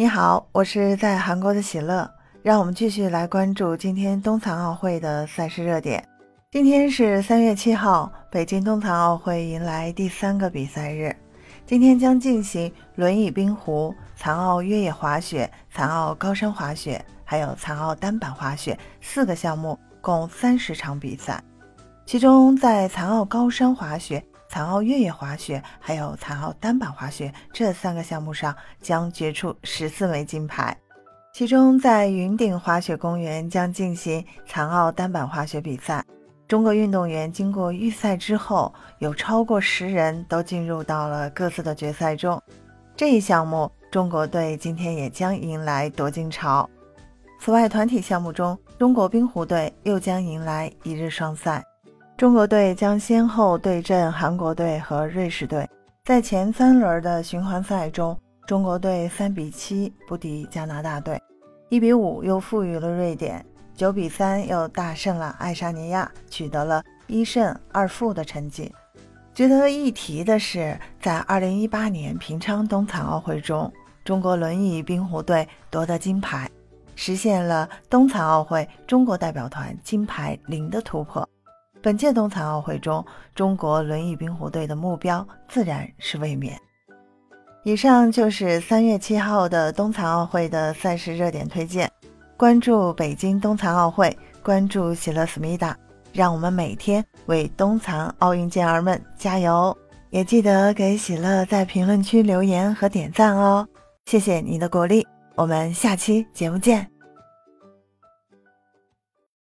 你好，我是在韩国的喜乐。让我们继续来关注今天冬残奥会的赛事热点。今天是三月七号，北京冬残奥会迎来第三个比赛日。今天将进行轮椅冰壶、残奥越野滑雪、残奥高山滑雪，还有残奥单板滑雪四个项目，共三十场比赛。其中，在残奥高山滑雪。残奥越野滑雪还有残奥单板滑雪这三个项目上将决出十四枚金牌，其中在云顶滑雪公园将进行残奥单板滑雪比赛。中国运动员经过预赛之后，有超过十人都进入到了各自的决赛中。这一项目，中国队今天也将迎来夺金潮。此外，团体项目中，中国冰壶队又将迎来一日双赛。中国队将先后对阵韩国队和瑞士队。在前三轮的循环赛中，中国队三比七不敌加拿大队，一比五又负于了瑞典，九比三又大胜了爱沙尼亚，取得了一胜二负的成绩。值得一提的是，在二零一八年平昌冬残奥会中，中国轮椅冰壶队夺得金牌，实现了冬残奥会中国代表团金牌零的突破。本届冬残奥会中，中国轮椅冰壶队的目标自然是卫冕。以上就是三月七号的冬残奥会的赛事热点推荐。关注北京冬残奥会，关注喜乐思密达，让我们每天为冬残奥运健儿们加油！也记得给喜乐在评论区留言和点赞哦，谢谢你的鼓励。我们下期节目见。